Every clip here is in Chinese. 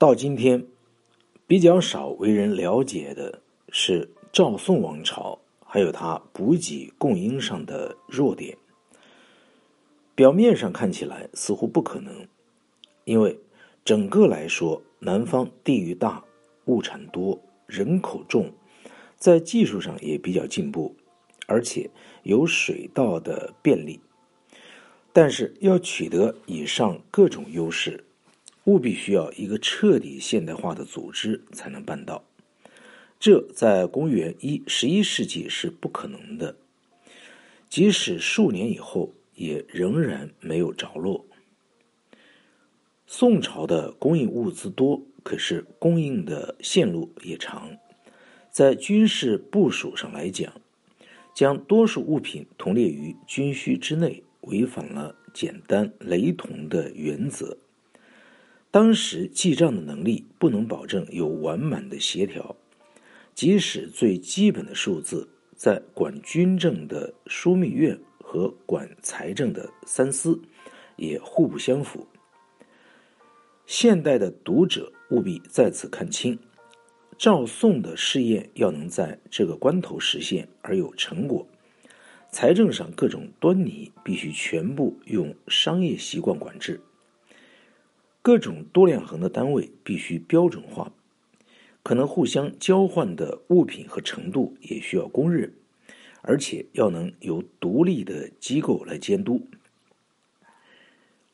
到今天，比较少为人了解的是赵宋王朝，还有它补给供应上的弱点。表面上看起来似乎不可能，因为整个来说，南方地域大，物产多，人口重，在技术上也比较进步，而且有水道的便利。但是要取得以上各种优势，务必需要一个彻底现代化的组织才能办到。这在公元一十一世纪是不可能的，即使数年以后。也仍然没有着落。宋朝的供应物资多，可是供应的线路也长。在军事部署上来讲，将多数物品同列于军需之内，违反了简单雷同的原则。当时记账的能力不能保证有完满的协调，即使最基本的数字，在管军政的枢密院。和管财政的三司也互不相符。现代的读者务必在此看清，赵宋的试验要能在这个关头实现而有成果，财政上各种端倪必须全部用商业习惯管制，各种多量衡的单位必须标准化，可能互相交换的物品和程度也需要公认。而且要能由独立的机构来监督，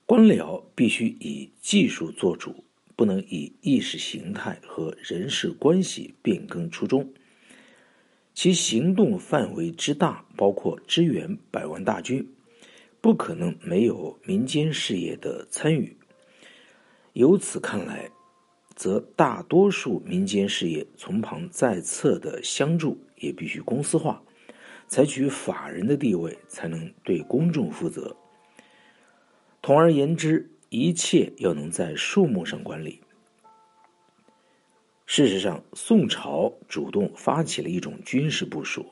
官僚必须以技术做主，不能以意识形态和人事关系变更初衷。其行动范围之大，包括支援百万大军，不可能没有民间事业的参与。由此看来，则大多数民间事业从旁在侧的相助也必须公司化。采取法人的地位，才能对公众负责。统而言之，一切要能在数目上管理。事实上，宋朝主动发起了一种军事部署，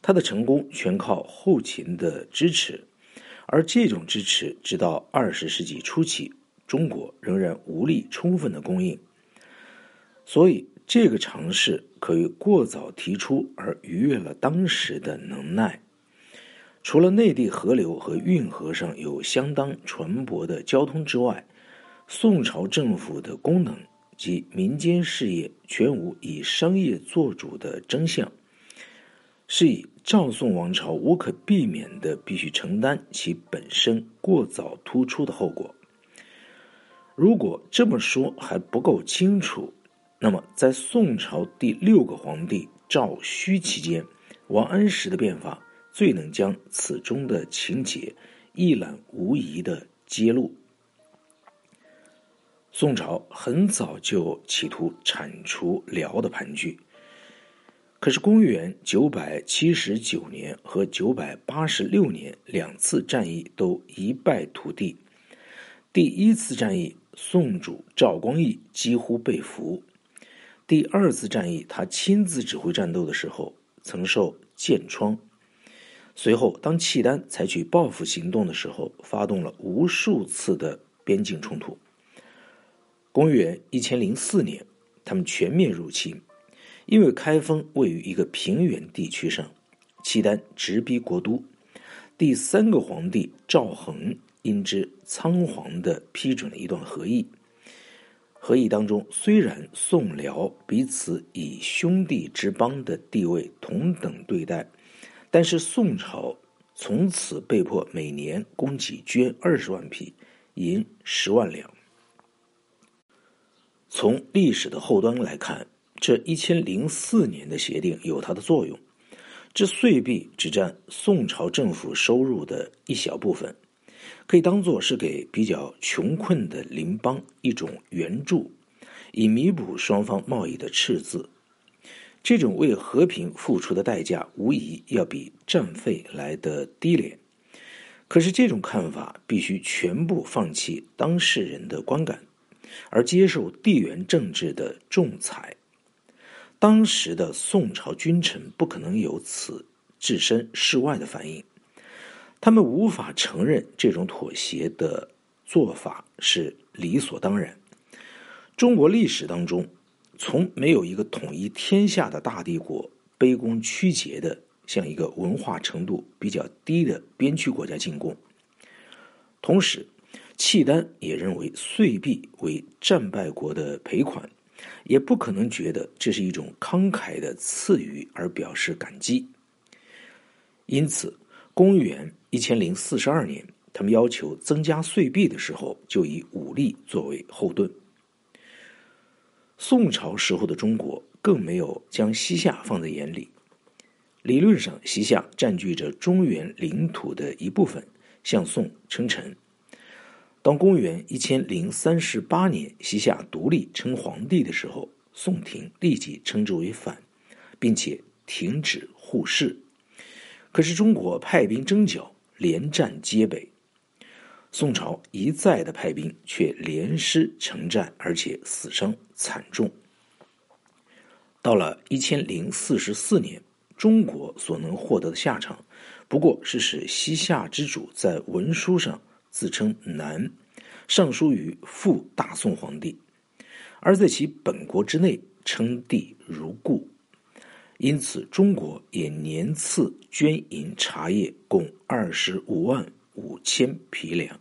它的成功全靠后勤的支持，而这种支持直到二十世纪初期，中国仍然无力充分的供应。所以，这个尝试。可以过早提出而逾越了当时的能耐。除了内地河流和运河上有相当船舶的交通之外，宋朝政府的功能及民间事业全无以商业做主的征象，是以赵宋王朝无可避免的必须承担其本身过早突出的后果。如果这么说还不够清楚。那么，在宋朝第六个皇帝赵顼期间，王安石的变法最能将此中的情节一览无遗的揭露。宋朝很早就企图铲除辽的盘踞，可是公元九百七十九年和九百八十六年两次战役都一败涂地。第一次战役，宋主赵光义几乎被俘。第二次战役，他亲自指挥战斗的时候，曾受箭疮。随后，当契丹采取报复行动的时候，发动了无数次的边境冲突。公元一千零四年，他们全面入侵，因为开封位于一个平原地区上，契丹直逼国都。第三个皇帝赵恒因之仓皇的批准了一段和议。和议当中，虽然宋辽彼此以兄弟之邦的地位同等对待，但是宋朝从此被迫每年供给捐二十万匹，银十万两。从历史的后端来看，这一千零四年的协定有它的作用，这岁币只占宋朝政府收入的一小部分。可以当做是给比较穷困的邻邦一种援助，以弥补双方贸易的赤字。这种为和平付出的代价，无疑要比战费来的低廉。可是，这种看法必须全部放弃当事人的观感，而接受地缘政治的仲裁。当时的宋朝君臣不可能有此置身事外的反应。他们无法承认这种妥协的做法是理所当然。中国历史当中，从没有一个统一天下的大帝国卑躬屈节的向一个文化程度比较低的边区国家进贡。同时，契丹也认为岁币为战败国的赔款，也不可能觉得这是一种慷慨的赐予而表示感激。因此，公元一千零四十二年，他们要求增加岁币的时候，就以武力作为后盾。宋朝时候的中国更没有将西夏放在眼里。理论上，西夏占据着中原领土的一部分，向宋称臣。当公元一千零三十八年西夏独立称皇帝的时候，宋廷立即称之为反，并且停止互市。可是中国派兵征剿，连战皆北。宋朝一再的派兵，却连失城战，而且死伤惨重。到了一千零四十四年，中国所能获得的下场，不过是使西夏之主在文书上自称南，上书于父大宋皇帝，而在其本国之内称帝如故。因此，中国也年次捐银茶叶共二十五万五千匹粮。